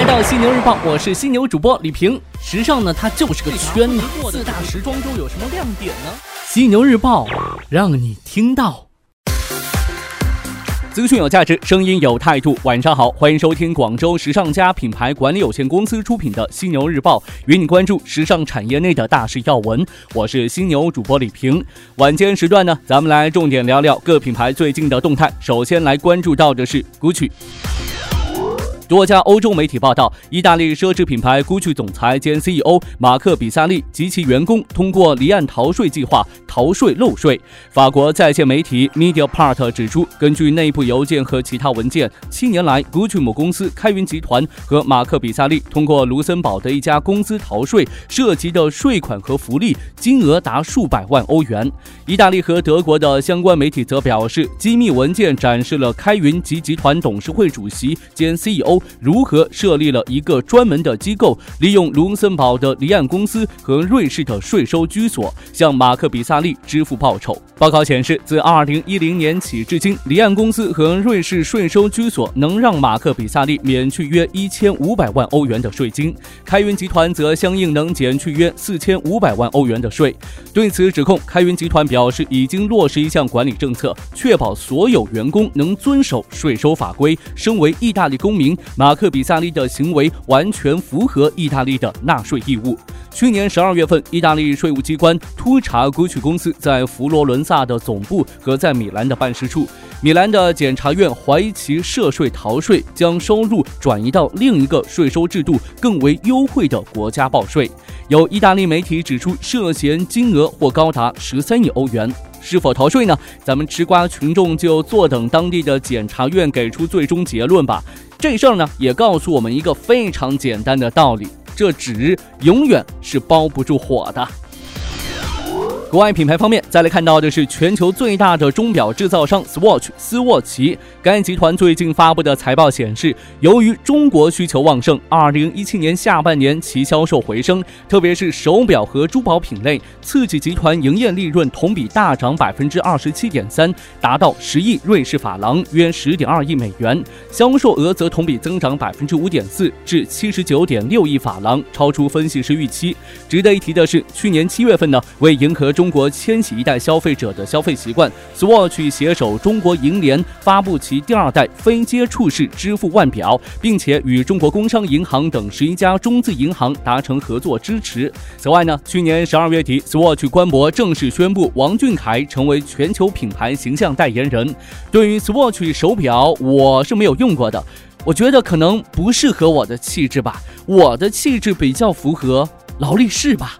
来到犀牛日报，我是犀牛主播李平。时尚呢，它就是个圈子。四大时装周有什么亮点呢？犀牛日报让你听到。资讯有价值，声音有态度。晚上好，欢迎收听广州时尚家品牌管理有限公司出品的犀牛日报，与你关注时尚产业内的大事要闻。我是犀牛主播李平。晚间时段呢，咱们来重点聊聊各品牌最近的动态。首先来关注到的是 GUCCI。多家欧洲媒体报道，意大利奢侈品牌 GUCCI 总裁兼 CEO 马克·比萨利及其员工通过离岸逃税计划逃税漏税。法国在线媒体 Mediapart 指出，根据内部邮件和其他文件，七年来 GUCCI 母公司开云集团和马克·比萨利通过卢森堡的一家公司逃税，涉及的税款和福利金额达数百万欧元。意大利和德国的相关媒体则表示，机密文件展示了开云及集团董事会主席兼 CEO。如何设立了一个专门的机构，利用卢森堡的离岸公司和瑞士的税收居所向马克·比萨利支付报酬？报告显示，自2010年起至今，离岸公司和瑞士税收居所能让马克·比萨利免去约1500万欧元的税金，开云集团则相应能减去约4500万欧元的税。对此指控，开云集团表示已经落实一项管理政策，确保所有员工能遵守税收法规。身为意大利公民。马克·比萨利的行为完全符合意大利的纳税义务。去年十二月份，意大利税务机关突查 GUCCI 公司在佛罗伦萨的总部和在米兰的办事处。米兰的检察院怀疑其涉税逃税，将收入转移到另一个税收制度更为优惠的国家报税。有意大利媒体指出，涉嫌金额或高达十三亿欧元。是否逃税呢？咱们吃瓜群众就坐等当地的检察院给出最终结论吧。这事儿呢，也告诉我们一个非常简单的道理：这纸永远是包不住火的。国外品牌方面，再来看到的是全球最大的钟表制造商 Swatch 斯沃琪。该集团最近发布的财报显示，由于中国需求旺盛，2017年下半年其销售回升，特别是手表和珠宝品类，刺激集团营业利润同比大涨百分之二十七点三，达到十亿瑞士法郎，约十点二亿美元。销售额则同比增长百分之五点四，至七十九点六亿法郎，超出分析师预期。值得一提的是，去年七月份呢，为迎合中。中国千禧一代消费者的消费习惯，Swatch 携手中国银联发布其第二代非接触式支付腕表，并且与中国工商银行等十一家中资银行达成合作支持。此外呢，去年十二月底，Swatch 官博正式宣布王俊凯成为全球品牌形象代言人。对于 Swatch 手表，我是没有用过的，我觉得可能不适合我的气质吧，我的气质比较符合劳力士吧。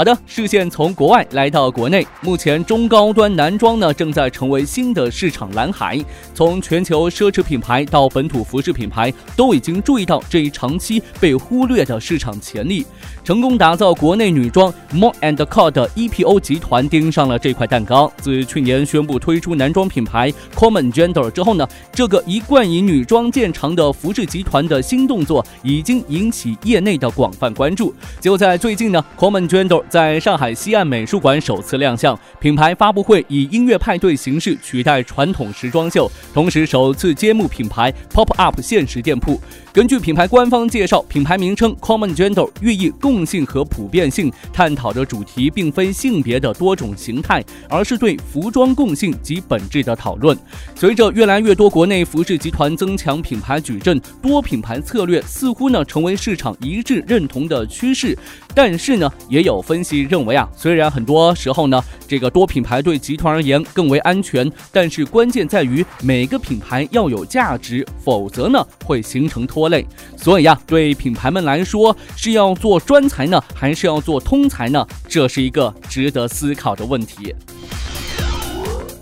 好的，视线从国外来到国内，目前中高端男装呢正在成为新的市场蓝海。从全球奢侈品牌到本土服饰品牌，都已经注意到这一长期被忽略的市场潜力。成功打造国内女装 More and Co 的 EPO 集团盯上了这块蛋糕。自去年宣布推出男装品牌 Common Gender 之后呢，这个一贯以女装见长的服饰集团的新动作已经引起业内的广泛关注。就在最近呢，Common Gender 在上海西岸美术馆首次亮相，品牌发布会以音乐派对形式取代传统时装秀，同时首次揭幕品牌 Pop Up 现实店铺。根据品牌官方介绍，品牌名称 Common Gender 寓意共性和普遍性，探讨的主题并非性别的多种形态，而是对服装共性及本质的讨论。随着越来越多国内服饰集团增强品牌矩阵，多品牌策略似乎呢成为市场一致认同的趋势。但是呢，也有分析认为啊，虽然很多时候呢，这个多品牌对集团而言更为安全，但是关键在于每个品牌要有价值，否则呢会形成拖累。所以呀，对品牌们来说，是要做专才呢，还是要做通才呢？这是一个值得思考的问题。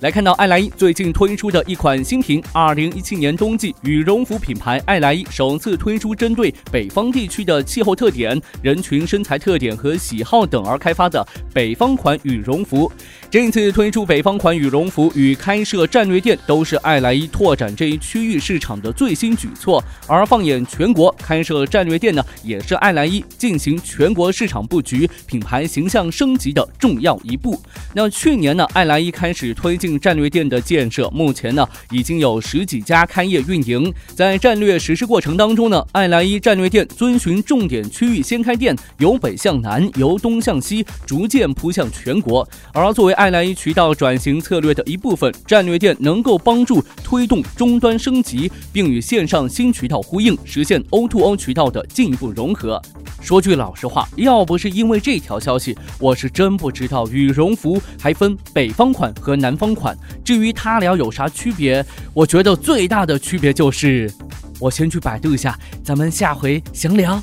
来看到爱莱伊最近推出的一款新品，二零一七年冬季羽绒服品牌爱莱伊首次推出针对北方地区的气候特点、人群身材特点和喜好等而开发的北方款羽绒服。这一次推出北方款羽绒服与开设战略店，都是爱莱伊拓展这一区域市场的最新举措。而放眼全国，开设战略店呢，也是爱莱伊进行全国市场布局、品牌形象升级的重要一步。那去年呢，爱莱伊开始推进。战略店的建设，目前呢已经有十几家开业运营。在战略实施过程当中呢，爱莱伊战略店遵循重点区域先开店，由北向南，由东向西，逐渐铺向全国。而作为爱莱伊渠道转型策略的一部分，战略店能够帮助推动终端升级，并与线上新渠道呼应，实现 O2O 渠道的进一步融合。说句老实话，要不是因为这条消息，我是真不知道羽绒服还分北方款和南方。款至于他俩有啥区别，我觉得最大的区别就是，我先去百度一下，咱们下回详聊。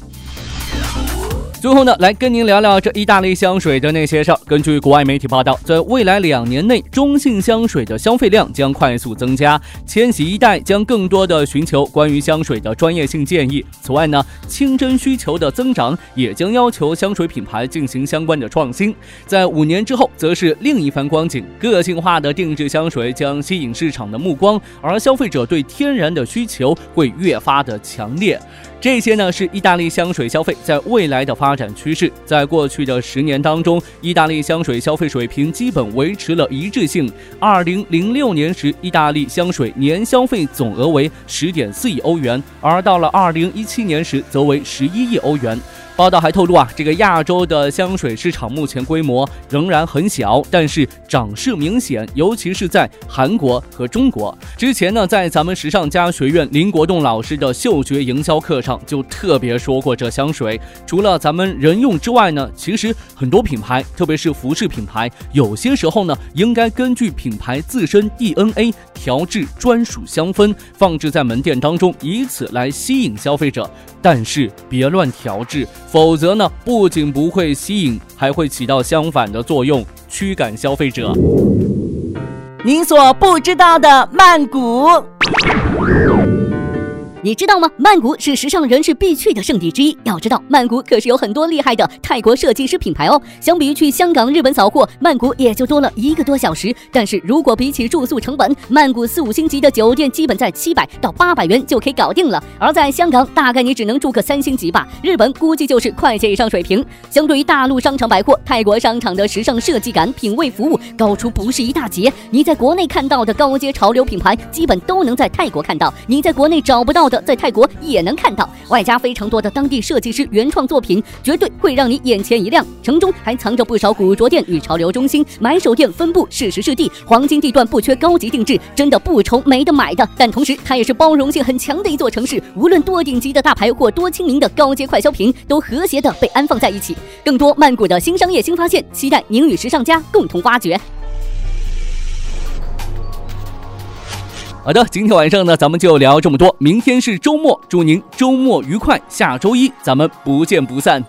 最后呢，来跟您聊聊这意大利香水的那些事儿。根据国外媒体报道，在未来两年内，中性香水的消费量将快速增加。千禧一代将更多的寻求关于香水的专业性建议。此外呢，清真需求的增长也将要求香水品牌进行相关的创新。在五年之后，则是另一番光景。个性化的定制香水将吸引市场的目光，而消费者对天然的需求会越发的强烈。这些呢是意大利香水消费在未来的发展趋势。在过去的十年当中，意大利香水消费水平基本维持了一致性。二零零六年时，意大利香水年消费总额为十点四亿欧元，而到了二零一七年时，则为十一亿欧元。报道还透露啊，这个亚洲的香水市场目前规模仍然很小，但是涨势明显，尤其是在韩国和中国。之前呢，在咱们时尚家学院林国栋老师的嗅觉营销课上，就特别说过这香水。除了咱们人用之外呢，其实很多品牌，特别是服饰品牌，有些时候呢，应该根据品牌自身 DNA 调制专属香氛，放置在门店当中，以此来吸引消费者。但是别乱调制。否则呢，不仅不会吸引，还会起到相反的作用，驱赶消费者。您所不知道的曼谷。你知道吗？曼谷是时尚人士必去的圣地之一。要知道，曼谷可是有很多厉害的泰国设计师品牌哦。相比于去香港、日本扫货，曼谷也就多了一个多小时。但是如果比起住宿成本，曼谷四五星级的酒店基本在七百到八百元就可以搞定了。而在香港，大概你只能住个三星级吧。日本估计就是快捷以上水平。相对于大陆商场百货，泰国商场的时尚设计感、品味服务高出不是一大截。你在国内看到的高阶潮流品牌，基本都能在泰国看到。你在国内找不到的。在泰国也能看到，外加非常多的当地设计师原创作品，绝对会让你眼前一亮。城中还藏着不少古着店与潮流中心，买手店分布适时适地，黄金地段不缺高级定制，真的不愁没得买的。但同时，它也是包容性很强的一座城市，无论多顶级的大牌或多亲民的高阶快消品，都和谐的被安放在一起。更多曼谷的新商业新发现，期待您与时尚家共同挖掘。好的，今天晚上呢，咱们就聊这么多。明天是周末，祝您周末愉快。下周一咱们不见不散。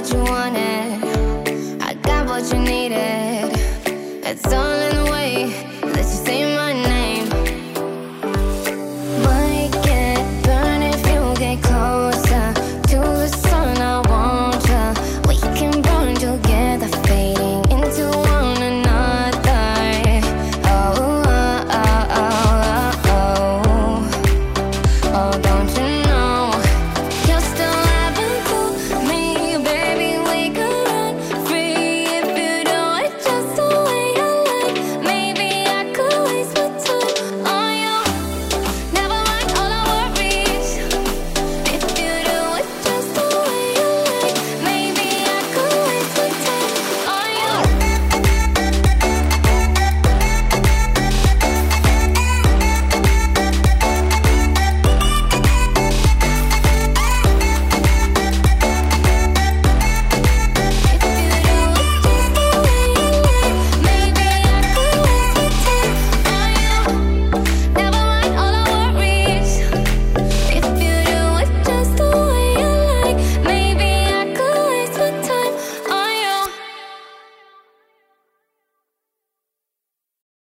What you wanted, I got what you needed. It's all in the way that you say my name.